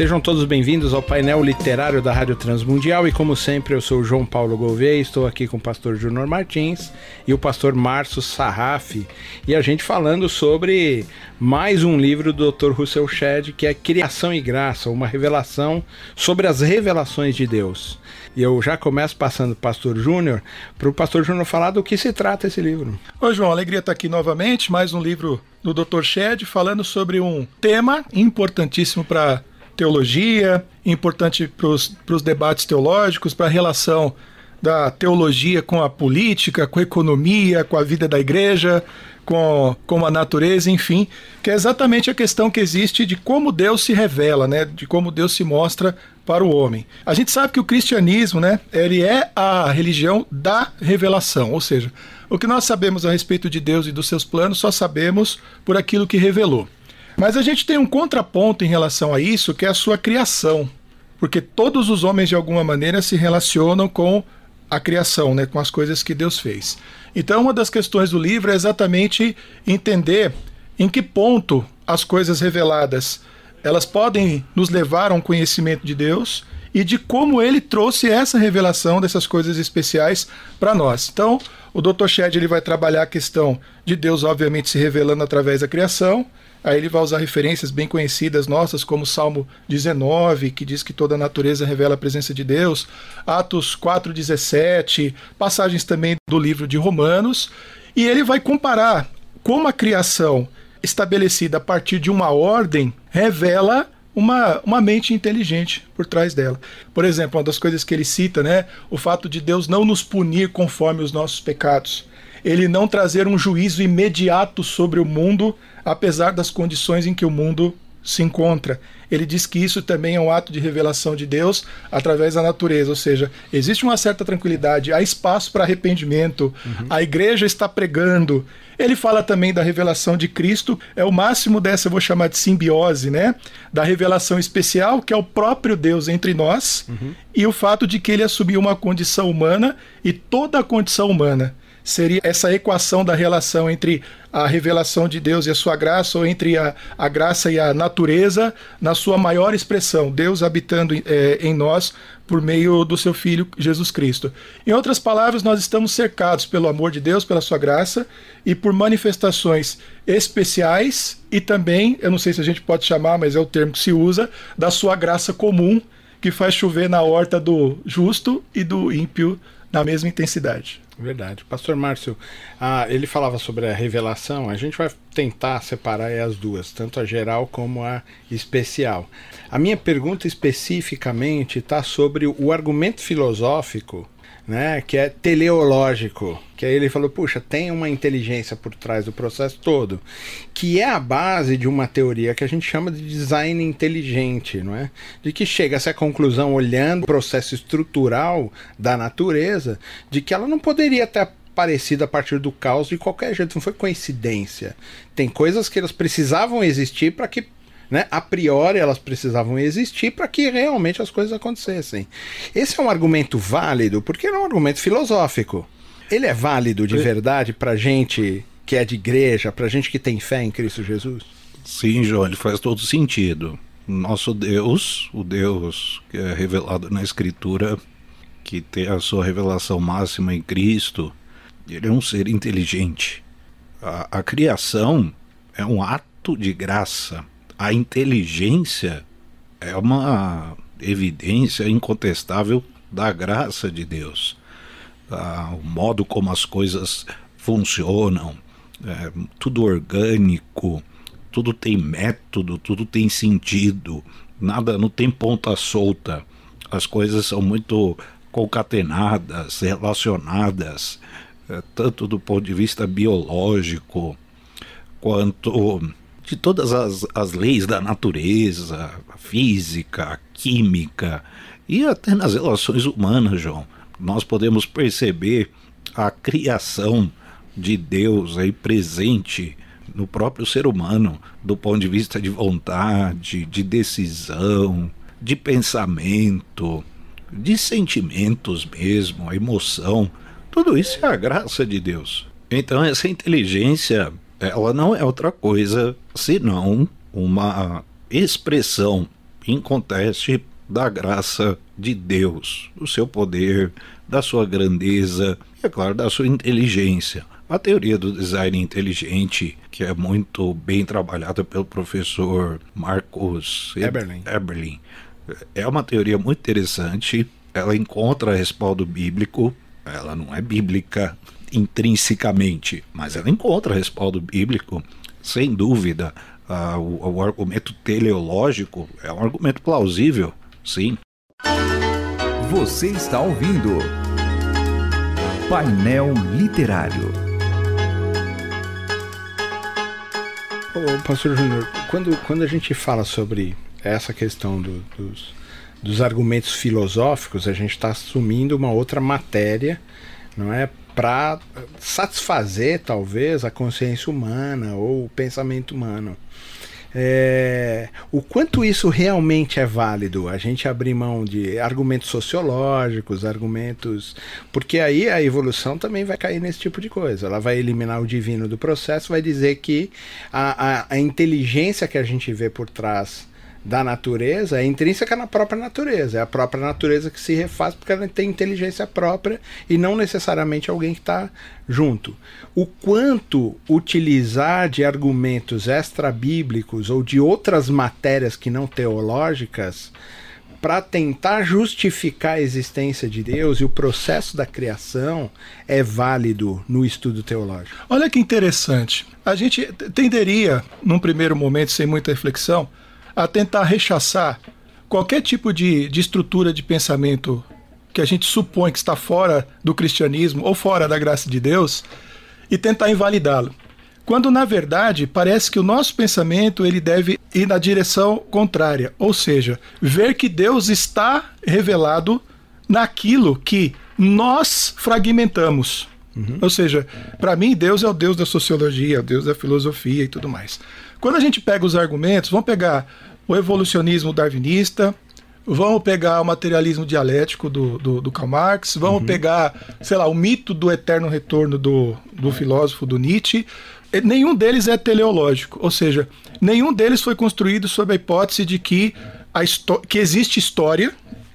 Sejam todos bem-vindos ao painel literário da Rádio Transmundial e como sempre eu sou o João Paulo Gouveia, estou aqui com o pastor Júnior Martins e o pastor Márcio Sarraf e a gente falando sobre mais um livro do Dr. Russell Shedd que é Criação e Graça, uma revelação sobre as revelações de Deus. E eu já começo passando o pastor Júnior, para o pastor Júnior falar do que se trata esse livro. Oi, João, alegria estar aqui novamente, mais um livro do Dr. Shedd falando sobre um tema importantíssimo para teologia, importante para os debates teológicos, para a relação da teologia com a política, com a economia, com a vida da igreja, com, com a natureza, enfim, que é exatamente a questão que existe de como Deus se revela, né, de como Deus se mostra para o homem. A gente sabe que o cristianismo, né, ele é a religião da revelação, ou seja, o que nós sabemos a respeito de Deus e dos seus planos só sabemos por aquilo que revelou. Mas a gente tem um contraponto em relação a isso, que é a sua criação. Porque todos os homens, de alguma maneira, se relacionam com a criação, né, com as coisas que Deus fez. Então, uma das questões do livro é exatamente entender em que ponto as coisas reveladas elas podem nos levar a um conhecimento de Deus e de como ele trouxe essa revelação dessas coisas especiais para nós. Então, o Dr. Shed ele vai trabalhar a questão de Deus, obviamente, se revelando através da criação, Aí ele vai usar referências bem conhecidas nossas, como Salmo 19, que diz que toda a natureza revela a presença de Deus, Atos 4:17, passagens também do livro de Romanos, e ele vai comparar como a criação estabelecida a partir de uma ordem revela uma, uma mente inteligente por trás dela. Por exemplo, uma das coisas que ele cita, né, o fato de Deus não nos punir conforme os nossos pecados ele não trazer um juízo imediato sobre o mundo, apesar das condições em que o mundo se encontra. Ele diz que isso também é um ato de revelação de Deus através da natureza, ou seja, existe uma certa tranquilidade, há espaço para arrependimento, uhum. a igreja está pregando. Ele fala também da revelação de Cristo, é o máximo dessa, eu vou chamar de simbiose, né? Da revelação especial, que é o próprio Deus entre nós, uhum. e o fato de que ele assumiu uma condição humana e toda a condição humana seria essa equação da relação entre a revelação de Deus e a sua graça, ou entre a, a graça e a natureza, na sua maior expressão, Deus habitando é, em nós por meio do seu Filho Jesus Cristo. Em outras palavras, nós estamos cercados pelo amor de Deus, pela sua graça e por manifestações especiais e também, eu não sei se a gente pode chamar, mas é o termo que se usa, da sua graça comum que faz chover na horta do justo e do ímpio na mesma intensidade. Verdade. Pastor Márcio, ah, ele falava sobre a revelação, a gente vai tentar separar as duas, tanto a geral como a especial. A minha pergunta especificamente está sobre o argumento filosófico né, que é teleológico, que aí ele falou, puxa, tem uma inteligência por trás do processo todo, que é a base de uma teoria que a gente chama de design inteligente, não é? De que chega essa conclusão olhando o processo estrutural da natureza, de que ela não poderia ter aparecido a partir do caos de qualquer jeito, não foi coincidência. Tem coisas que elas precisavam existir para que né? A priori elas precisavam existir para que realmente as coisas acontecessem. Esse é um argumento válido porque é um argumento filosófico. Ele é válido de verdade para gente que é de igreja, para gente que tem fé em Cristo Jesus? Sim, João, ele faz todo sentido. Nosso Deus, o Deus que é revelado na Escritura, que tem a sua revelação máxima em Cristo, ele é um ser inteligente. A, a criação é um ato de graça a inteligência é uma evidência incontestável da graça de Deus. Ah, o modo como as coisas funcionam, é, tudo orgânico, tudo tem método, tudo tem sentido, nada não tem ponta solta. As coisas são muito concatenadas, relacionadas, é, tanto do ponto de vista biológico quanto de todas as, as leis da natureza, física, química e até nas relações humanas, João. Nós podemos perceber a criação de Deus aí presente no próprio ser humano, do ponto de vista de vontade, de decisão, de pensamento, de sentimentos mesmo, a emoção. Tudo isso é a graça de Deus. Então essa inteligência, ela não é outra coisa senão uma expressão inconteste da graça de Deus, do seu poder, da sua grandeza e, é claro, da sua inteligência. A teoria do design inteligente, que é muito bem trabalhada pelo professor Marcos Eberlin, Eberlin é uma teoria muito interessante. Ela encontra respaldo bíblico, ela não é bíblica intrinsecamente, mas ela encontra respaldo bíblico, sem dúvida. Uh, o, o argumento teleológico é um argumento plausível, sim. Você está ouvindo Painel Literário. Ô, Pastor Júnior, quando, quando a gente fala sobre essa questão do, dos, dos argumentos filosóficos, a gente está assumindo uma outra matéria, não é? Para satisfazer, talvez, a consciência humana ou o pensamento humano. É, o quanto isso realmente é válido, a gente abrir mão de argumentos sociológicos, argumentos. Porque aí a evolução também vai cair nesse tipo de coisa. Ela vai eliminar o divino do processo, vai dizer que a, a, a inteligência que a gente vê por trás da natureza é intrínseca na própria natureza. É a própria natureza que se refaz porque ela tem inteligência própria e não necessariamente alguém que está junto. O quanto utilizar de argumentos extra-bíblicos ou de outras matérias que não teológicas para tentar justificar a existência de Deus e o processo da criação é válido no estudo teológico. Olha que interessante. A gente tenderia, num primeiro momento, sem muita reflexão, a tentar rechaçar qualquer tipo de, de estrutura de pensamento que a gente supõe que está fora do cristianismo ou fora da graça de Deus e tentar invalidá-lo. Quando na verdade parece que o nosso pensamento ele deve ir na direção contrária, ou seja, ver que Deus está revelado naquilo que nós fragmentamos. Uhum. Ou seja, para mim Deus é o Deus da sociologia, é o Deus da filosofia e tudo mais. Quando a gente pega os argumentos, vamos pegar o evolucionismo darwinista, vamos pegar o materialismo dialético do, do, do Karl Marx, vamos uhum. pegar, sei lá, o mito do eterno retorno do, do filósofo do Nietzsche. Nenhum deles é teleológico, ou seja, nenhum deles foi construído sob a hipótese de que, a que existe história,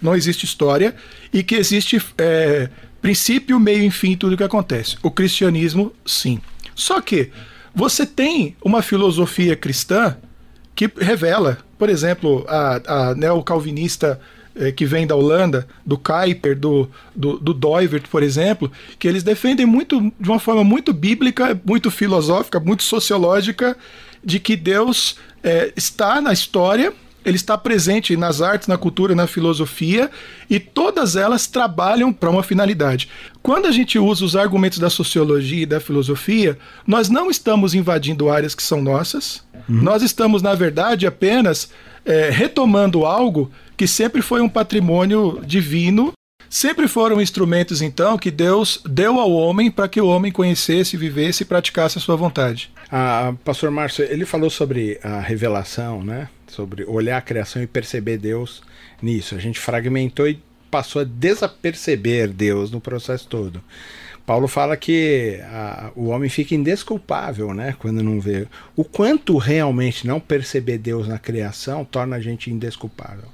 não existe história, e que existe é, princípio, meio e fim tudo o que acontece. O cristianismo, sim. Só que você tem uma filosofia cristã que revela, por exemplo, a, a neocalvinista eh, que vem da Holanda, do Kuyper, do, do, do Doivert, por exemplo, que eles defendem muito, de uma forma muito bíblica, muito filosófica, muito sociológica, de que Deus eh, está na história ele está presente nas artes, na cultura, na filosofia e todas elas trabalham para uma finalidade. Quando a gente usa os argumentos da sociologia e da filosofia, nós não estamos invadindo áreas que são nossas, uhum. nós estamos, na verdade, apenas é, retomando algo que sempre foi um patrimônio divino sempre foram instrumentos, então, que Deus deu ao homem para que o homem conhecesse, vivesse e praticasse a sua vontade. Ah, pastor Márcio, ele falou sobre a revelação, né? Sobre olhar a criação e perceber Deus nisso. A gente fragmentou e passou a desaperceber Deus no processo todo. Paulo fala que a, o homem fica indesculpável, né, quando não vê. O quanto realmente não perceber Deus na criação torna a gente indesculpável.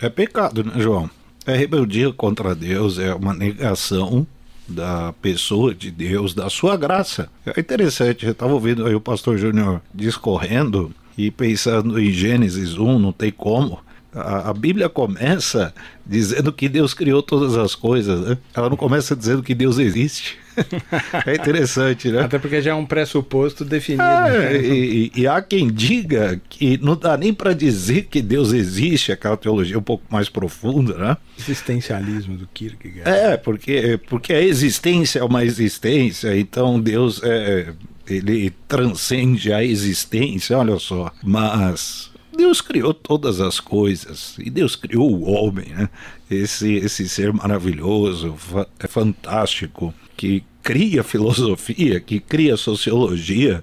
É pecado, né, João? É rebeldia contra Deus, é uma negação da pessoa de Deus, da sua graça. É interessante, eu estava ouvindo aí o pastor Júnior discorrendo e pensando em Gênesis 1, não tem como. A, a, Bíblia começa dizendo que Deus criou todas as coisas, né? Ela não começa dizendo que Deus existe. é interessante, né? Até porque já é um pressuposto definido. É, né? e, e, há quem diga que não dá nem para dizer que Deus existe, aquela teologia um pouco mais profunda, né? Existencialismo do Kierkegaard. É, porque, porque a existência é uma existência, então Deus é ele transcende a existência, olha só. Mas Deus criou todas as coisas e Deus criou o homem, né? Esse, esse ser maravilhoso, é fantástico, que cria filosofia, que cria sociologia,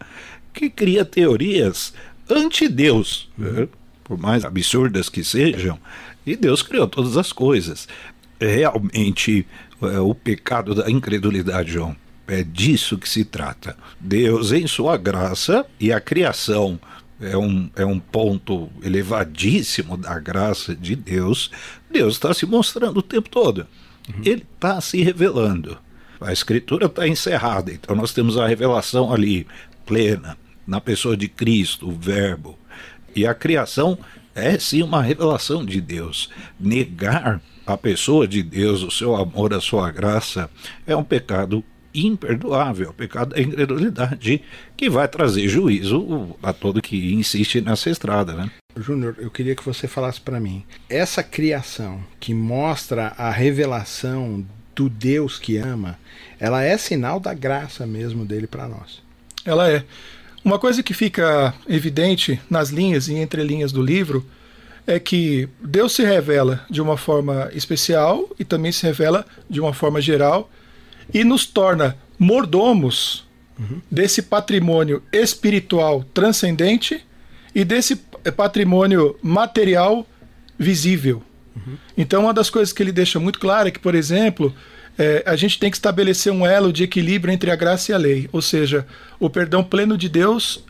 que cria teorias anti-Deus, né? por mais absurdas que sejam, e Deus criou todas as coisas. Realmente, é, o pecado da incredulidade, João, é disso que se trata. Deus, em sua graça, e a criação é um, é um ponto elevadíssimo da graça de Deus, Deus está se mostrando o tempo todo. Uhum. Ele está se revelando. A escritura está encerrada, então nós temos a revelação ali, plena, na pessoa de Cristo, o Verbo. E a criação é sim uma revelação de Deus. Negar a pessoa de Deus, o seu amor, a sua graça, é um pecado imperdoável, o pecado da incredulidade, que vai trazer juízo a todo que insiste nessa estrada, né? Júnior, eu queria que você falasse para mim. Essa criação que mostra a revelação do Deus que ama, ela é sinal da graça mesmo dele para nós. Ela é. Uma coisa que fica evidente nas linhas e entre linhas do livro é que Deus se revela de uma forma especial e também se revela de uma forma geral e nos torna mordomos desse patrimônio espiritual transcendente e desse patrimônio material visível. Então, uma das coisas que ele deixa muito claro é que, por exemplo, é, a gente tem que estabelecer um elo de equilíbrio entre a graça e a lei, ou seja, o perdão pleno de Deus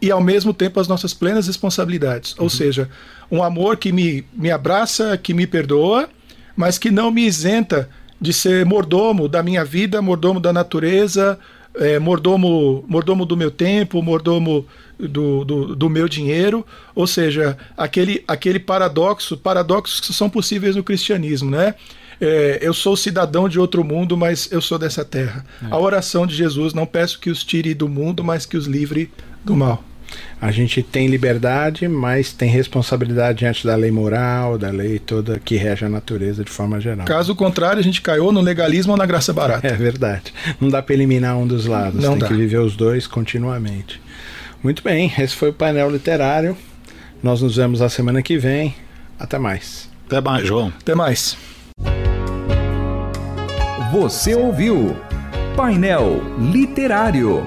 e ao mesmo tempo as nossas plenas responsabilidades. Uhum. Ou seja, um amor que me, me abraça, que me perdoa, mas que não me isenta de ser mordomo da minha vida, mordomo da natureza, é, mordomo, mordomo do meu tempo, mordomo do, do, do, meu dinheiro, ou seja, aquele, aquele paradoxo, paradoxos que são possíveis no cristianismo, né? é, eu sou cidadão de outro mundo, mas eu sou dessa terra. É. A oração de Jesus, não peço que os tire do mundo, mas que os livre do mal. A gente tem liberdade, mas tem responsabilidade diante da lei moral, da lei toda que rege a natureza de forma geral. Caso contrário, a gente caiu no legalismo ou na graça barata. É verdade. Não dá para eliminar um dos lados, Não tem dá. que viver os dois continuamente. Muito bem, esse foi o painel literário. Nós nos vemos a semana que vem. Até mais. Até mais, João. Até mais. Você ouviu Painel Literário.